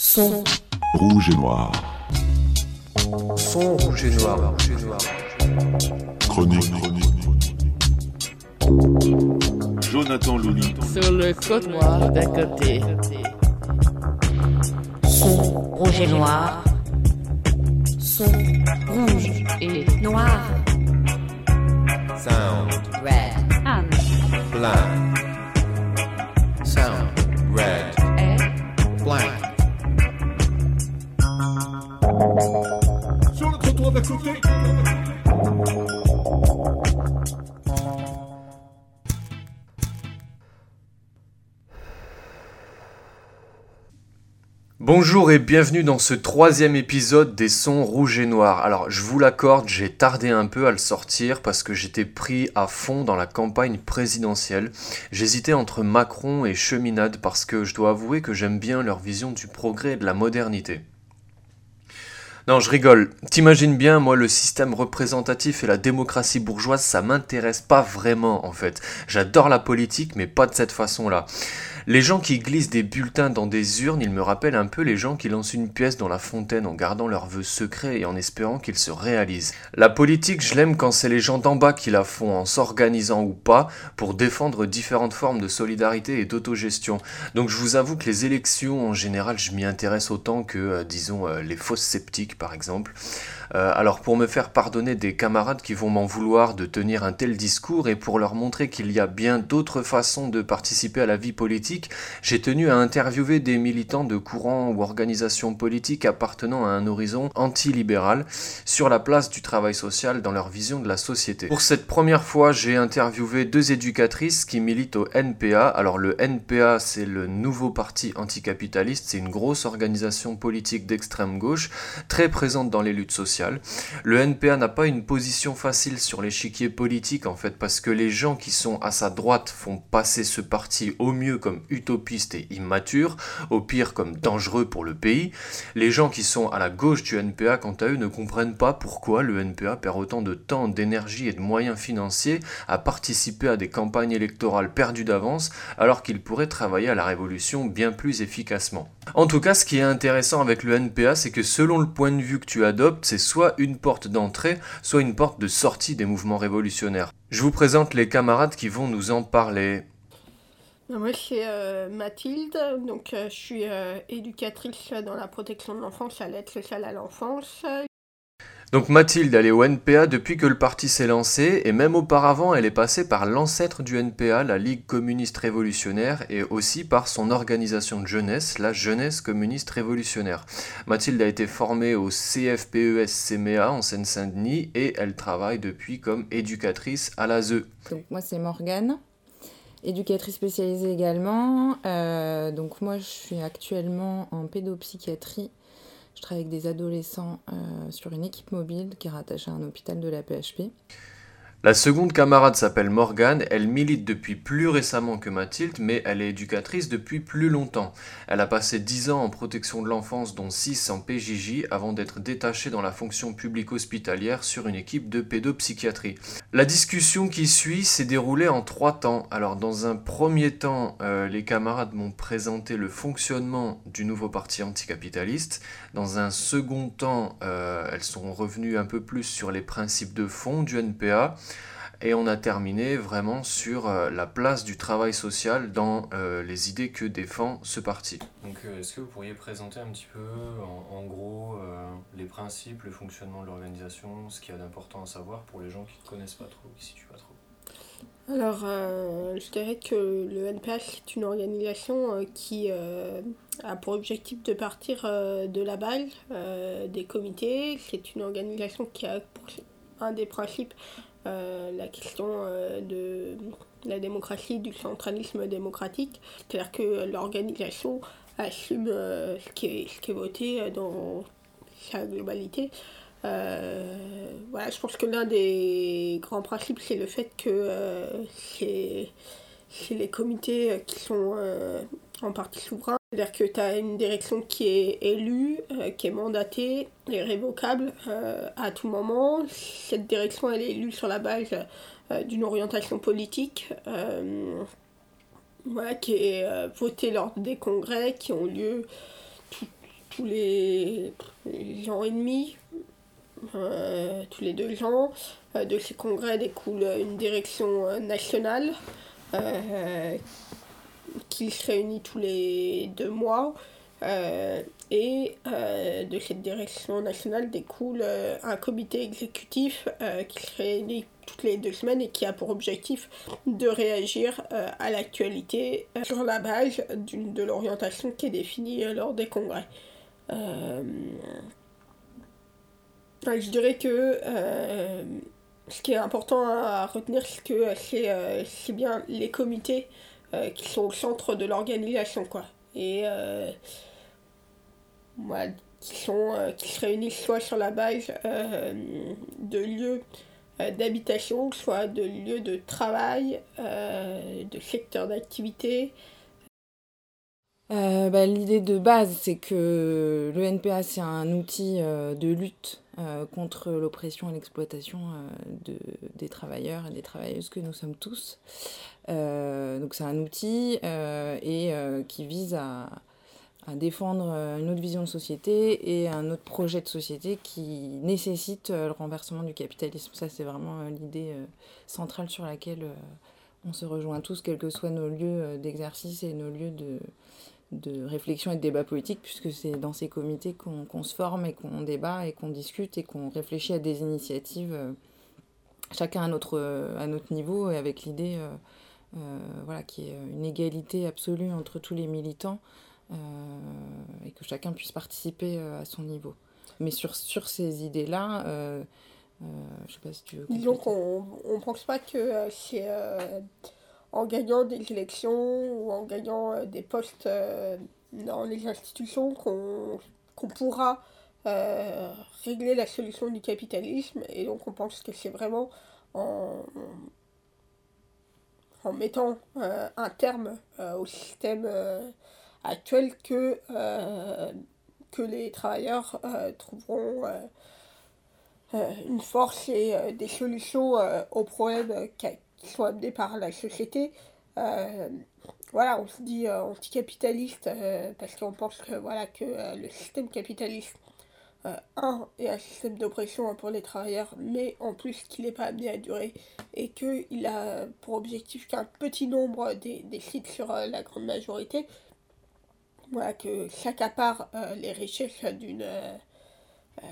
Son. Rouge et noir. Son rouge et noir. Chronique. Jonathan Louli. Sur le côte noir d'un côté. Son rouge et noir. Son rouge Et Noir. Sound. Red. Anne. Blank. Bonjour et bienvenue dans ce troisième épisode des sons rouges et noirs. Alors je vous l'accorde, j'ai tardé un peu à le sortir parce que j'étais pris à fond dans la campagne présidentielle. J'hésitais entre Macron et Cheminade parce que je dois avouer que j'aime bien leur vision du progrès et de la modernité. Non, je rigole. T'imagines bien, moi, le système représentatif et la démocratie bourgeoise, ça m'intéresse pas vraiment, en fait. J'adore la politique, mais pas de cette façon-là. Les gens qui glissent des bulletins dans des urnes, ils me rappellent un peu les gens qui lancent une pièce dans la fontaine en gardant leurs vœux secrets et en espérant qu'ils se réalisent. La politique, je l'aime quand c'est les gens d'en bas qui la font, en s'organisant ou pas, pour défendre différentes formes de solidarité et d'autogestion. Donc je vous avoue que les élections, en général, je m'y intéresse autant que, euh, disons, euh, les fausses sceptiques, par exemple. Euh, alors pour me faire pardonner des camarades qui vont m'en vouloir de tenir un tel discours et pour leur montrer qu'il y a bien d'autres façons de participer à la vie politique, j'ai tenu à interviewer des militants de courants ou organisations politiques appartenant à un horizon antilibéral sur la place du travail social dans leur vision de la société. Pour cette première fois, j'ai interviewé deux éducatrices qui militent au NPA. Alors le NPA, c'est le nouveau parti anticapitaliste, c'est une grosse organisation politique d'extrême gauche, très présente dans les luttes sociales. Le NPA n'a pas une position facile sur l'échiquier politique en fait parce que les gens qui sont à sa droite font passer ce parti au mieux comme utopiste et immature, au pire comme dangereux pour le pays. Les gens qui sont à la gauche du NPA quant à eux ne comprennent pas pourquoi le NPA perd autant de temps, d'énergie et de moyens financiers à participer à des campagnes électorales perdues d'avance alors qu'il pourrait travailler à la révolution bien plus efficacement. En tout cas, ce qui est intéressant avec le NPA, c'est que selon le point de vue que tu adoptes, c'est soit une porte d'entrée, soit une porte de sortie des mouvements révolutionnaires. Je vous présente les camarades qui vont nous en parler. Ben, Moi, c'est euh, Mathilde, donc euh, je suis euh, éducatrice dans la protection de l'enfance à l'aide sociale à l'enfance. Donc Mathilde, elle est au NPA depuis que le parti s'est lancé, et même auparavant, elle est passée par l'ancêtre du NPA, la Ligue communiste révolutionnaire, et aussi par son organisation de jeunesse, la Jeunesse communiste révolutionnaire. Mathilde a été formée au CFPES-CMEA en Seine-Saint-Denis, et elle travaille depuis comme éducatrice à la ZE. Donc moi c'est Morgane, éducatrice spécialisée également. Euh, donc moi je suis actuellement en pédopsychiatrie. Je travaille avec des adolescents euh, sur une équipe mobile qui est rattachée à un hôpital de la PHP. La seconde camarade s'appelle Morgane, elle milite depuis plus récemment que Mathilde, mais elle est éducatrice depuis plus longtemps. Elle a passé 10 ans en protection de l'enfance, dont 6 en PJJ, avant d'être détachée dans la fonction publique hospitalière sur une équipe de pédopsychiatrie. La discussion qui suit s'est déroulée en trois temps. Alors dans un premier temps, euh, les camarades m'ont présenté le fonctionnement du nouveau parti anticapitaliste. Dans un second temps, euh, elles sont revenues un peu plus sur les principes de fond du NPA. Et on a terminé vraiment sur euh, la place du travail social dans euh, les idées que défend ce parti. Donc euh, est-ce que vous pourriez présenter un petit peu, en, en gros, les principes, le fonctionnement de l'organisation, ce qu'il y a d'important à savoir pour les gens qui ne connaissent pas trop, qui ne situent pas trop? Alors, euh, je dirais que le NPH c'est une organisation euh, qui euh, a pour objectif de partir euh, de la base euh, des comités. C'est une organisation qui a pour un des principes euh, la question euh, de la démocratie, du centralisme démocratique. C'est-à-dire que l'organisation assume euh, ce, qui est, ce qui est voté dans sa globalité. Voilà, je pense que l'un des grands principes, c'est le fait que c'est les comités qui sont en partie souverains. C'est-à-dire que tu as une direction qui est élue, euh, qui est mandatée et révocable euh, à tout moment. Cette direction, elle est élue sur la base euh, d'une orientation politique qui est votée lors des congrès qui ont lieu tous les, ans et demi, tous les deux ans. de ces congrès découle une direction nationale qui se réunit tous les deux mois. et de cette direction nationale découle un comité exécutif qui se réunit toutes les deux semaines et qui a pour objectif de réagir euh, à l'actualité euh, sur la base de l'orientation qui est définie euh, lors des congrès. je dirais que ce qui est important à retenir, c'est que c'est bien les comités qui sont au centre de l'organisation. quoi. Et qui, sont, qui se réunissent soit sur la base de lieux euh, d'habitation, soit de lieu de travail, euh, de secteur d'activité. Euh, bah, l'idée de base, c'est que le NPA, c'est un outil de lutte contre l'oppression et l'exploitation de, des travailleurs et des travailleuses que nous sommes tous. donc c'est un outil et qui vise à, à défendre euh, une autre vision de société et un autre projet de société qui nécessite euh, le renversement du capitalisme. Ça, c'est vraiment euh, l'idée centrale sur laquelle on se rejoint tous, quels que soient nos lieux d'exercice et nos lieux de, de réflexion et de débat politique, puisque c'est dans ces comités qu'on se forme et qu'on débat et qu'on discute et qu'on réfléchit à des initiatives, chacun à notre, à notre niveau et avec l'idée voilà, qui est une égalité absolue entre tous les militants. Euh, et que chacun puisse participer euh, à son niveau. Mais sur, sur ces idées-là, euh, je sais pas si tu veux. Disons qu'on ne pense pas que c'est en gagnant des élections ou en gagnant des postes dans les institutions qu'on pourra régler la solution du capitalisme. Et donc on pense que c'est vraiment en, en mettant un terme au système actuelle que, euh, que les travailleurs euh, trouveront euh, une force et des solutions aux problèmes qui sont amenés par la société. voilà, on se dit anticapitaliste parce qu'on pense que, voilà, que le système capitaliste un, est un système d'oppression pour les travailleurs, mais en plus qu'il n'est pas amené à durer et qu'il a pour objectif qu'un petit nombre décide sur la grande majorité, voilà, que s'accapare euh, les richesses d'une euh, euh,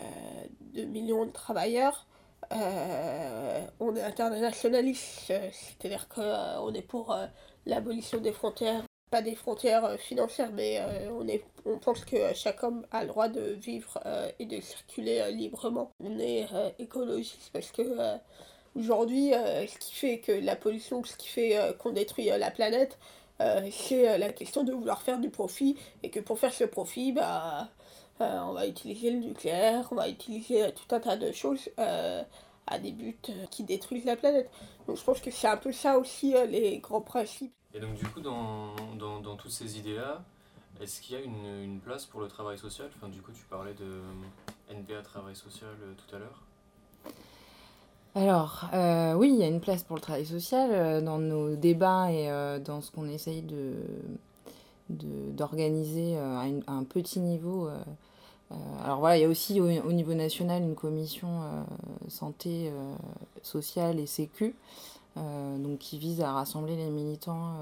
de millions de travailleurs. On est internationaliste, c'est-à-dire qu'on est pour l'abolition des frontières, pas des frontières financières, mais on, est, on pense que chaque homme a le droit de vivre et de circuler librement. On est écologiste parce que aujourd'hui, ce qui fait que la pollution, ce qui fait qu'on détruit la planète, euh, c'est euh, la question de vouloir faire du profit et que pour faire ce profit, bah, euh, on va utiliser le nucléaire, on va utiliser tout un tas de choses à des buts qui détruisent la planète. Donc je pense que c'est un peu ça aussi les grands principes. Et donc du coup, dans, dans, dans toutes ces idées-là, est-ce qu'il y a une, une, place pour le travail social? Enfin, Du coup, tu parlais de NBA Travail Social tout à l'heure. Alors, euh, oui, il y a une place pour le travail social euh, dans nos débats et euh, dans ce qu'on essaye de, d'organiser à, un petit niveau. Alors voilà, il y a aussi au, niveau national une commission santé sociale et sécu, donc qui vise à rassembler les militants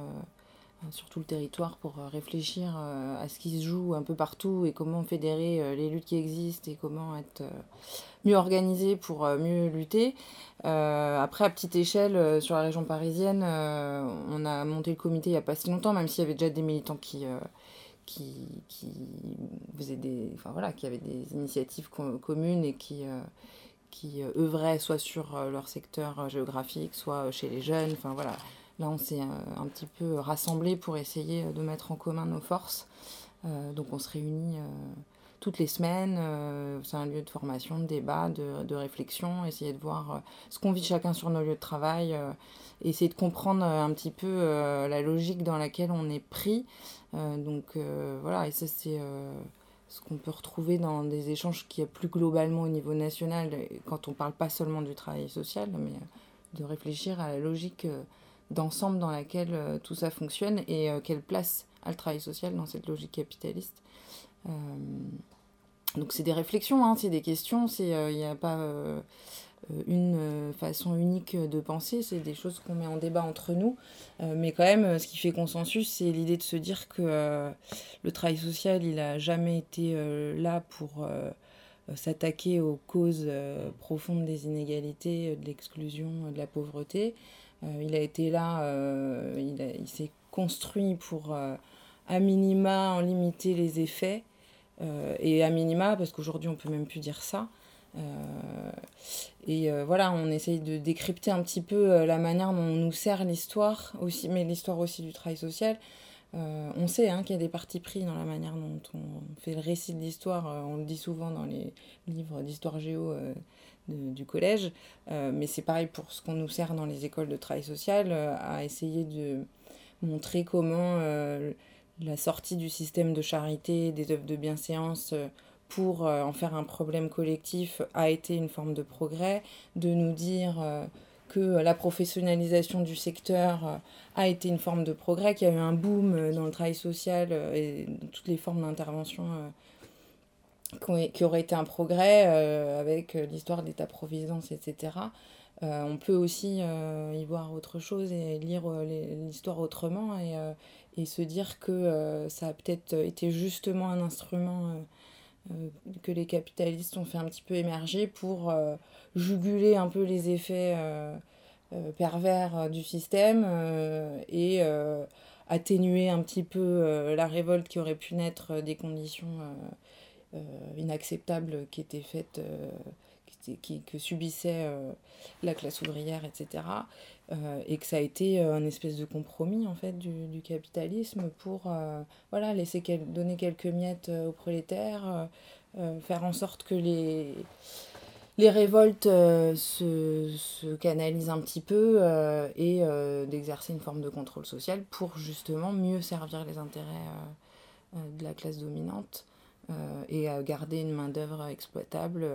sur tout le territoire pour réfléchir à ce qui se joue un peu partout et comment fédérer les luttes qui existent et comment être mieux organisé pour euh, mieux lutter. Euh, après, à petite échelle, euh, sur la région parisienne, on a monté le comité il n'y a pas si longtemps, même s'il y avait déjà des militants qui, qui, qui faisaient des, enfin voilà, qui avaient des initiatives communes et qui qui œuvraient soit sur leur secteur géographique, soit chez les jeunes. Enfin voilà, là on s'est un, petit peu rassemblés pour essayer de mettre en commun nos forces. donc on se réunit toutes les semaines. Euh, c'est un lieu de formation, de débat, de, réflexion, essayer de voir euh, ce qu'on vit chacun sur nos lieux de travail, euh, essayer de comprendre un petit peu la logique dans laquelle on est pris. donc voilà, et ça c'est ce qu'on peut retrouver dans des échanges qui est plus globalement au niveau national, quand on parle pas seulement du travail social, mais de réfléchir à la logique d'ensemble dans laquelle tout ça fonctionne et quelle place a le travail social dans cette logique capitaliste. Euh, donc c'est des réflexions, hein, c'est des questions, il n'y a pas une façon unique de penser, c'est des choses qu'on met en débat entre nous. mais quand même, ce qui fait consensus, c'est l'idée de se dire que le travail social, il n'a jamais été là pour s'attaquer aux causes profondes des inégalités, de l'exclusion, de la pauvreté. il a été là, il, s'est construit pour à minima en limiter les effets, euh, et à minima, parce qu'aujourd'hui on peut même plus dire ça. Euh, et euh, voilà, on essaye de décrypter un petit peu la manière dont on nous sert l'histoire, aussi, mais l'histoire aussi du travail social. on sait hein, qu'il y a des partis pris dans la manière dont on fait le récit de l'histoire. on le dit souvent dans les livres d'histoire géo du collège. mais c'est pareil pour ce qu'on nous sert dans les écoles de travail social, à essayer de montrer comment la sortie du système de charité, des œuvres de bienséance euh, pour euh, en faire un problème collectif a été une forme de progrès, de nous dire euh, que la professionnalisation du secteur a été une forme de progrès, qu'il y a eu un boom dans le travail social et toutes les formes d'intervention qui auraient été un progrès avec l'histoire de l'État-providence, etc. on peut aussi y voir autre chose et lire l'histoire autrement et, et se dire que euh, ça a peut-être été justement un instrument euh, euh, que les capitalistes ont fait un petit peu émerger pour juguler un peu les effets pervers du système et atténuer un petit peu la révolte qui aurait pu naître des conditions inacceptables qui étaient faites que subissait la classe ouvrière, etc. Euh, et que ça a été euh, un espèce de compromis en fait du, capitalisme pour euh, voilà laisser donner quelques miettes aux prolétaires faire en sorte que les les révoltes se, se, canalisent un petit peu et d'exercer une forme de contrôle social pour justement mieux servir les intérêts de la classe dominante et garder une main d'œuvre exploitable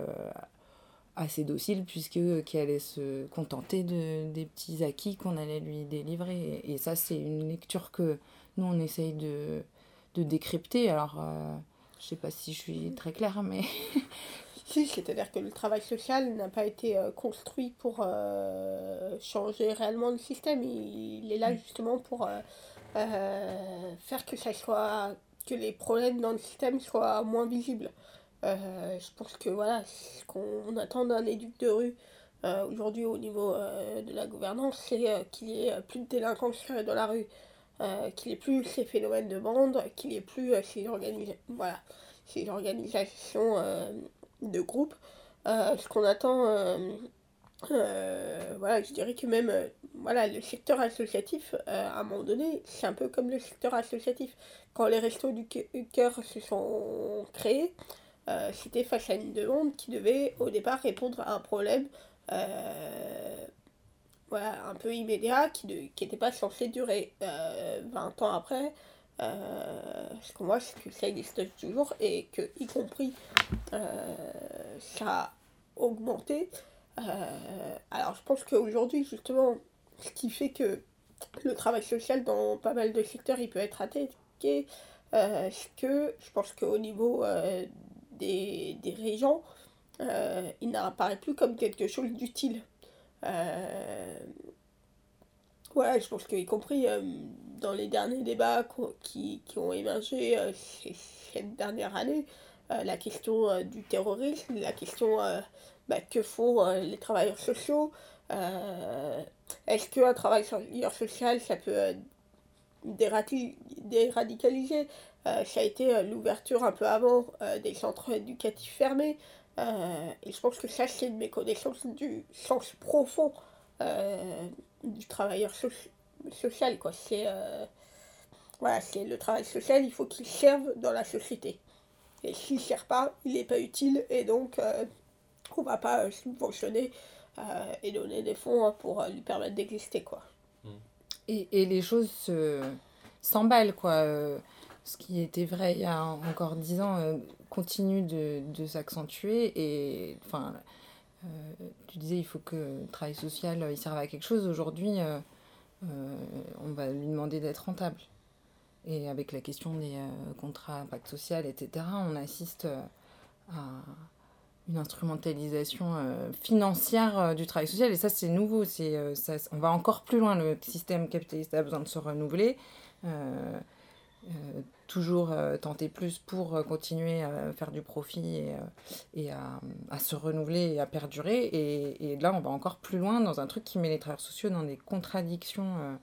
assez docile puisque euh, qui allait se contenter de, des petits acquis qu'on allait lui délivrer. Et, ça, c'est une lecture que nous, on essaye de, de décrypter. Alors, euh, je sais pas si je suis très claire, mais... si, c'est-à-dire que le travail social n'a pas été euh, construit pour changer réellement le système. Il, est là mm. justement pour faire que ça soit que les problèmes dans le système soient moins visibles. Euh, je pense que voilà, ce qu'on attend d'un éduc de rue euh, aujourd'hui au niveau euh, de la gouvernance, c'est qu'il y ait plus de délinquance dans la rue, qu'il n'y ait plus ces phénomènes de bande, qu'il n'y ait plus ces, voilà, ces organisations de groupe. ce qu'on attend, voilà, je dirais que même voilà, le secteur associatif, à un moment donné, c'est un peu comme le secteur associatif. Quand les restos du cœur se sont créés, euh, c'était face à une demande qui devait au départ répondre à un problème euh, un peu immédiat qui n'était pas censé durer 20 euh, ans après. ce qu'on voit, c'est que ça existe toujours et que, y compris, ça a augmenté. alors, je pense qu'aujourd'hui, justement, ce qui fait que le travail social dans pas mal de secteurs, il peut être attaqué, c'est que je pense qu'au niveau des, des régions, euh, il n'apparaît plus comme quelque chose d'utile. Euh, je pense qu'y compris euh, dans les derniers débats qui, qui ont émergé cette dernière année, la question du terrorisme, la question bah, que font les travailleurs sociaux, est-ce qu'un travailleur social, ça peut déradicaliser euh, ça a été euh, l'ouverture un peu avant euh, des centres éducatifs fermés. et je pense que ça, c'est une méconnaissance du sens profond du travailleur social. Quoi. C'est, voilà, le travail social, il faut qu'il serve dans la société. Et s'il ne sert pas, il n'est pas utile et donc on ne va pas subventionner et donner des fonds hein, pour lui permettre d'exister. Et, et les choses s'emballent. quoi ce qui était vrai il y a encore dix ans euh, continue de, s'accentuer. Et enfin, euh, tu disais, il faut que le travail social il serve à quelque chose. Aujourd'hui, euh, on va lui demander d'être rentable. Et avec la question des contrats impact social, etc., on assiste une instrumentalisation financière du travail social. Et ça, c'est nouveau. C'est, ça, on va encore plus loin. Le système capitaliste a besoin de se renouveler. Euh, toujours euh, tenter plus pour euh, continuer à faire du profit et, à, se renouveler et à perdurer. Et, là, on va encore plus loin dans un truc qui met les travailleurs sociaux dans des contradictions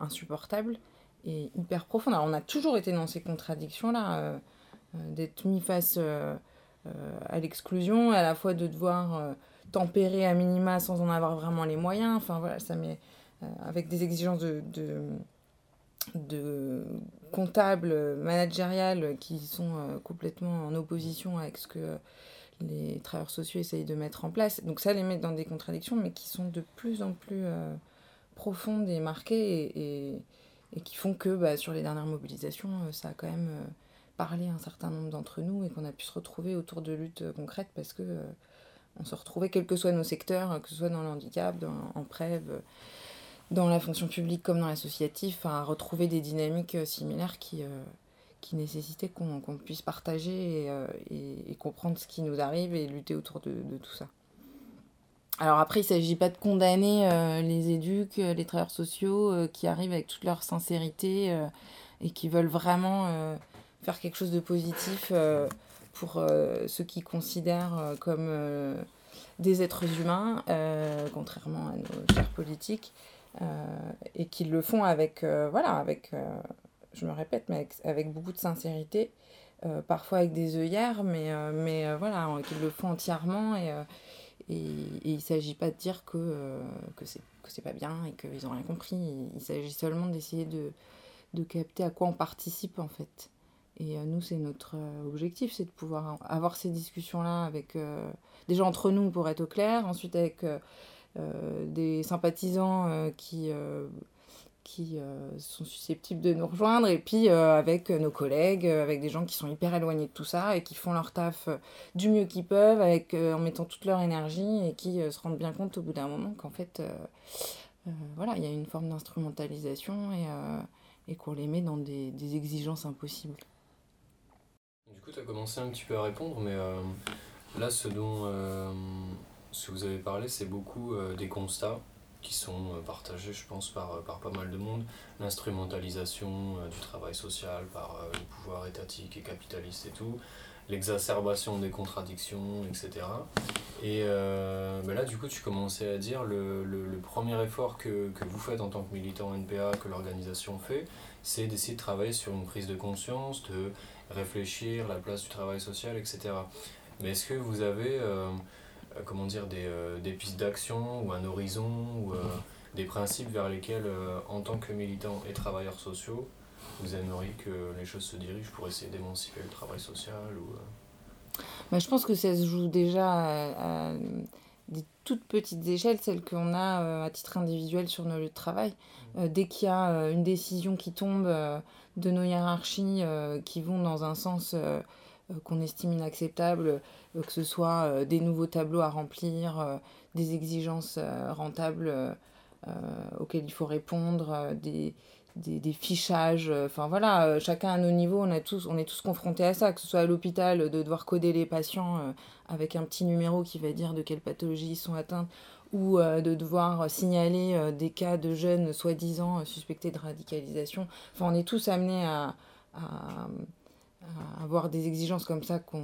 insupportables et hyper profondes. Alors, on a toujours été dans ces contradictions-là, d'être mis face à l'exclusion, à la fois de devoir tempérer à minima sans en avoir vraiment les moyens. Enfin, voilà, ça met avec des exigences de de comptables managériales qui sont euh, complètement en opposition avec ce que les travailleurs sociaux essayent de mettre en place. Donc ça les met dans des contradictions, mais qui sont de plus en plus euh, profondes et marquées et, et, qui font que bah, sur les dernières mobilisations, euh, ça a quand même parlé un certain nombre d'entre nous et qu'on a pu se retrouver autour de luttes concrètes parce que on se retrouvait quels que soient nos secteurs, que ce soit dans le handicap, en prêve dans la fonction publique comme dans l'associatif, à retrouver des dynamiques euh, similaires qui, euh, qui nécessitaient qu'on puisse partager et, euh, et, et, comprendre ce qui nous arrive et lutter autour de, tout ça. Alors après, il ne s'agit pas de condamner les éduques, les travailleurs sociaux qui arrivent avec toute leur sincérité et qui veulent vraiment faire quelque chose de positif pour ceux qui considèrent comme des êtres humains, contrairement à nos chers politiques. Euh, et qu'ils le font avec, euh, voilà, avec, euh, je me répète, mais avec, avec beaucoup de sincérité, parfois avec des œillères, mais, mais voilà, qu'ils le font entièrement et, et, il ne s'agit pas de dire que, que c'est que c'est pas bien et qu'ils n'ont rien compris. Il, s'agit seulement d'essayer de, de capter à quoi on participe en fait. Et nous, c'est notre objectif, c'est de pouvoir avoir ces discussions-là avec déjà entre nous pour être au clair, ensuite avec des sympathisants euh, qui, euh, qui sont susceptibles de nous rejoindre, et puis avec nos collègues, avec des gens qui sont hyper éloignés de tout ça et qui font leur taf du mieux qu'ils peuvent, avec, en mettant toute leur énergie, et qui se rendent bien compte au bout d'un moment qu'en fait, voilà, il y a une forme d'instrumentalisation et, et qu'on les met dans des, des exigences impossibles. Du coup, tu as commencé un petit peu à répondre, mais euh, là, ce dont, euh, ce que vous avez parlé, c'est beaucoup euh, des constats qui sont euh, partagés, je pense, par, par pas mal de monde. L'instrumentalisation euh, du travail social par le pouvoir étatique et capitaliste et tout, l'exacerbation des contradictions, etc. Et euh, ben là, du coup, tu commençais à dire le, le, premier effort que, que vous faites en tant que militant NPA, que l'organisation fait, c'est d'essayer de travailler sur une prise de conscience, de réfléchir la place du travail social, etc. Mais est-ce que vous avez euh, euh, comment dire, des, euh, des pistes d'action ou un horizon ou euh, des principes vers lesquels, en tant que militants et travailleurs sociaux, vous aimeriez que les choses se dirigent pour essayer d'émanciper le travail social ou, bah, Je pense que ça se joue déjà à, à des toutes petites échelles, celles qu'on a à titre individuel sur nos lieux de travail. Euh, dès qu'il y a une décision qui tombe de nos hiérarchies qui vont dans un sens qu'on estime inacceptable, euh, que ce soit euh, des nouveaux tableaux à remplir, euh, des exigences rentables auxquelles il faut répondre, des, des, fichages. Enfin voilà, chacun à nos niveaux, on, a tous, on est tous confrontés à ça, que ce soit à l'hôpital, de devoir coder les patients avec un petit numéro qui va dire de quelle pathologie ils sont atteints, ou de devoir signaler des cas de jeunes soi-disant suspectés de radicalisation. Enfin, on est tous amenés à avoir des exigences comme ça qu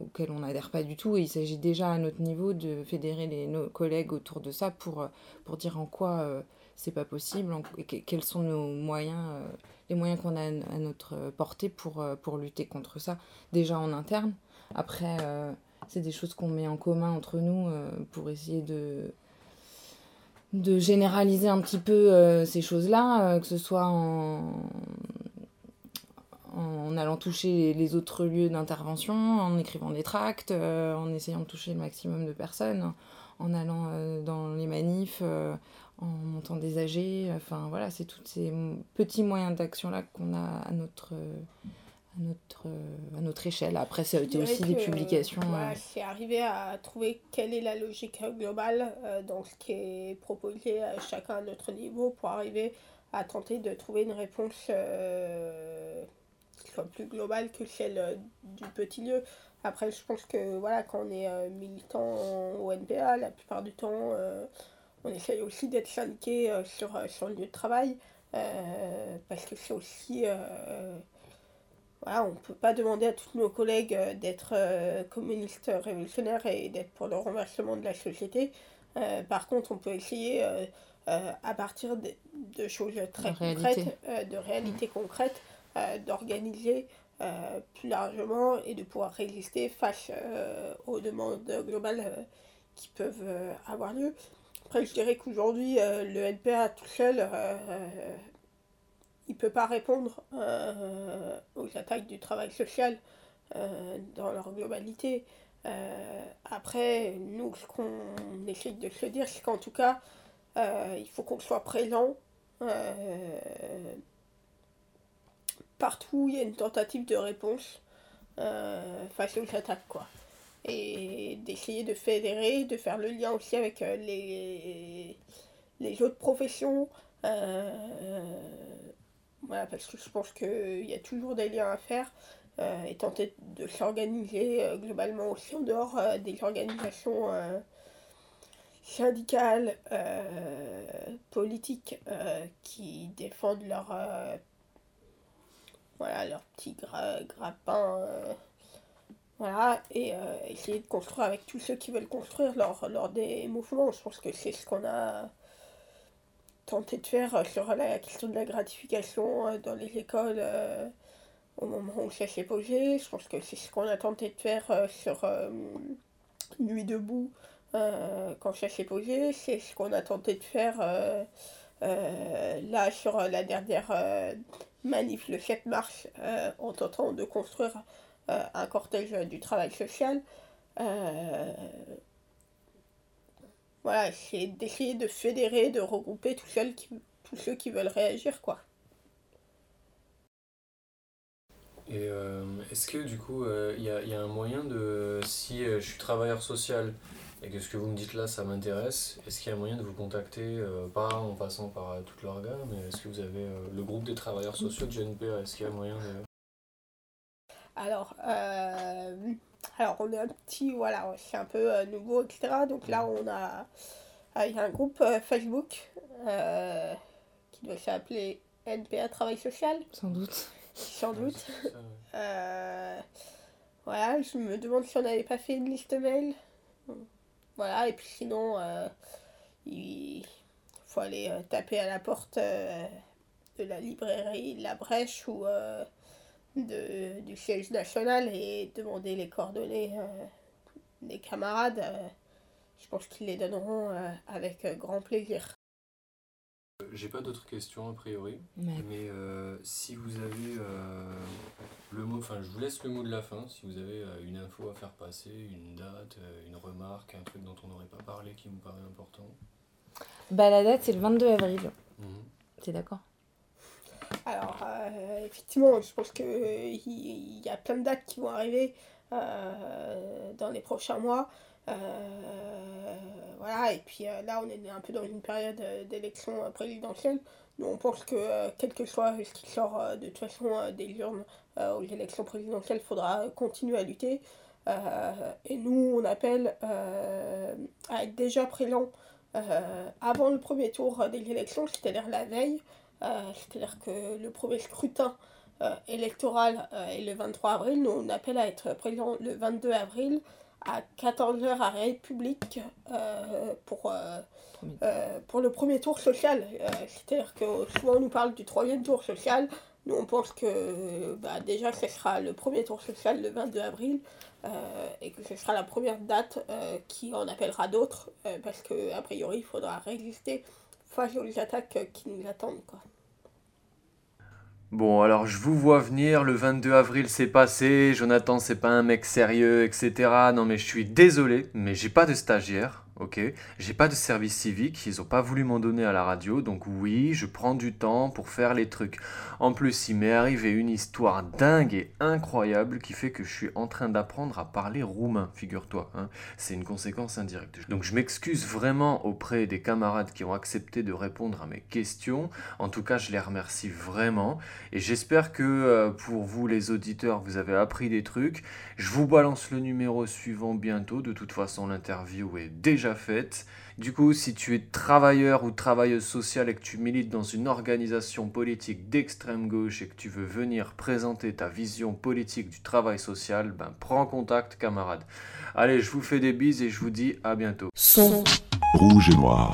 auxquelles on n'adhère pas du tout. Et il s'agit déjà à notre niveau de fédérer les, nos collègues autour de ça pour, pour dire en quoi euh, c'est pas possible, et quels sont nos moyens, euh, les moyens qu'on a à notre portée pour, euh, pour lutter contre ça, déjà en interne. Après, euh, c'est des choses qu'on met en commun entre nous euh, pour essayer de de généraliser un petit peu euh, ces choses-là, euh, que ce soit en, en allant toucher les autres lieux d'intervention, en écrivant des tracts, euh, en essayant de toucher le maximum de personnes, en allant euh, dans les manifs, euh, en montant des AG. Enfin voilà, c'est tous ces petits moyens d'action-là qu'on a à notre, à, notre, à notre échelle. Après, ça a été aussi des publications. C'est arrivé à trouver quelle est la logique globale dans ce qui est proposé à chacun à notre niveau pour arriver à tenter de trouver une réponse. Euh, qui soit plus globale que celle du petit lieu. Après, je pense que voilà, quand on est militant au NPA, la plupart du temps, on essaye aussi d'être syndiqué sur, le lieu de travail. parce que c'est aussi voilà, on ne peut pas demander à tous nos collègues euh, d'être euh, communistes révolutionnaires et d'être pour le renversement de la société. Euh, par contre, on peut essayer, à partir de, choses très concrètes, de réalités concrètes, d'organiser plus largement et de pouvoir résister face aux demandes globales qui peuvent avoir lieu. Après, je dirais qu'aujourd'hui, le NPA tout seul il ne peut pas répondre euh, aux attaques du travail social euh, dans leur globalité. Euh, après, nous, ce qu'on essaie de se dire, c'est qu'en tout cas, il faut qu'on soit présent partout où il y a une tentative de réponse face aux attaques. Quoi. Et d'essayer de fédérer, de faire le lien aussi avec les, les autres professions. Voilà, parce que je pense qu'il y a toujours des liens à faire euh, et tenter de s'organiser euh, globalement aussi en dehors euh, des organisations syndicales, politiques qui défendent leur, voilà, leur petit grappin. voilà, et essayer de construire avec tous ceux qui veulent construire lors, lors des mouvements. Je pense que c'est ce qu'on a tenté de faire euh, sur la question de la gratification euh, dans les écoles euh, au moment où ça s'est posé. Je pense que c'est ce qu'on a tenté de faire sur Nuit debout quand ça s'est posé. C'est ce qu'on a tenté de faire là sur la dernière manif le 7 mars en tentant de construire un cortège du travail social voilà, c'est d'essayer de fédérer, de regrouper tous ceux qui, tous ceux qui veulent réagir, quoi. Et euh, est-ce que du coup, il euh, y, a, y, a, un moyen de, si euh, je suis travailleur social et que ce que vous me dites là, ça m'intéresse, est-ce qu'il y a un moyen de vous contacter, pas en passant par toute l'organe, mais est-ce que vous avez le groupe des travailleurs sociaux de GNPA, est-ce qu'il y a moyen de... Alors, alors on est un petit, voilà, c'est un peu euh, nouveau, etc. Donc là, on a, il y a un groupe euh, Facebook euh, qui doit s'appeler NPA Travail Social. Sans doute. Sans doute. voilà, je me demande si on n'avait pas fait une liste mail. Voilà, et puis sinon, il faut aller taper à la porte de la librairie La Brèche ou de, du siège national et demander les coordonnées euh, des camarades, euh, je pense qu'ils les donneront euh, avec grand plaisir. J'ai pas d'autres questions a priori, mais si vous avez le mot, enfin je vous laisse le mot de la fin, si vous avez une info à faire passer, une date, une remarque, un truc dont on n'aurait pas parlé qui vous paraît important. Bah la date c'est le 22 avril. Mhm. T'es d'accord? Alors, euh, effectivement, je pense qu'il euh, y a plein de dates qui vont arriver euh, dans les prochains mois. voilà, et puis là, on est un peu dans une période d'élection présidentielle. Nous, on pense que, quel que soit ce qui sort de toute façon des urnes aux élections présidentielles, il faudra continuer à lutter. et nous, on appelle à être déjà présent avant le premier tour des élections, c'est-à-dire la veille. Euh, c'est-à-dire que le premier scrutin euh, électoral euh, est le 23 avril. Nous, on appelle à être présent le 22 avril à 14h à République pour, pour le premier tour social. C'est-à-dire que souvent on nous parle du troisième tour social. Nous, on pense que bah, déjà ce sera le premier tour social le 22 avril et que ce sera la première date qui en appellera d'autres parce qu'a priori il faudra résister face aux attaques qui nous attendent. Quoi. Bon, alors je vous vois venir, le 22 avril c'est passé, Jonathan c'est pas un mec sérieux, etc. Non mais je suis désolé, mais j'ai pas de stagiaire. Ok J'ai pas de service civique, ils ont pas voulu m'en donner à la radio, donc oui, je prends du temps pour faire les trucs. En plus, il m'est arrivé une histoire dingue et incroyable qui fait que je suis en train d'apprendre à parler roumain, figure-toi. hein. C'est une conséquence indirecte. Donc je m'excuse vraiment auprès des camarades qui ont accepté de répondre à mes questions. En tout cas, je les remercie vraiment. Et j'espère que euh, pour vous, les auditeurs, vous avez appris des trucs. Je vous balance le numéro suivant bientôt. De toute façon, l'interview est déjà faite. Du coup, si tu es travailleur ou travailleuse sociale et que tu milites dans une organisation politique d'extrême gauche et que tu veux venir présenter ta vision politique du travail social, ben prends contact, camarade. Allez, je vous fais des bises et je vous dis à bientôt. Son rouge et noir.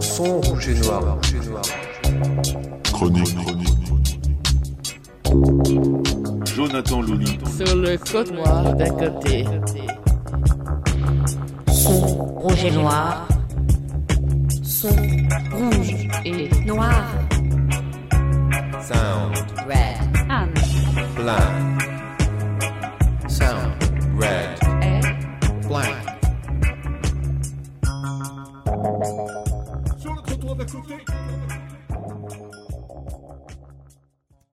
Son rouge et noir. Rouge et noir. Chronique. Jonathan Louni. Sur le code noir d'un côté. Rouge et noir. son, rouge, Et noir. Sound. Red. Blanc.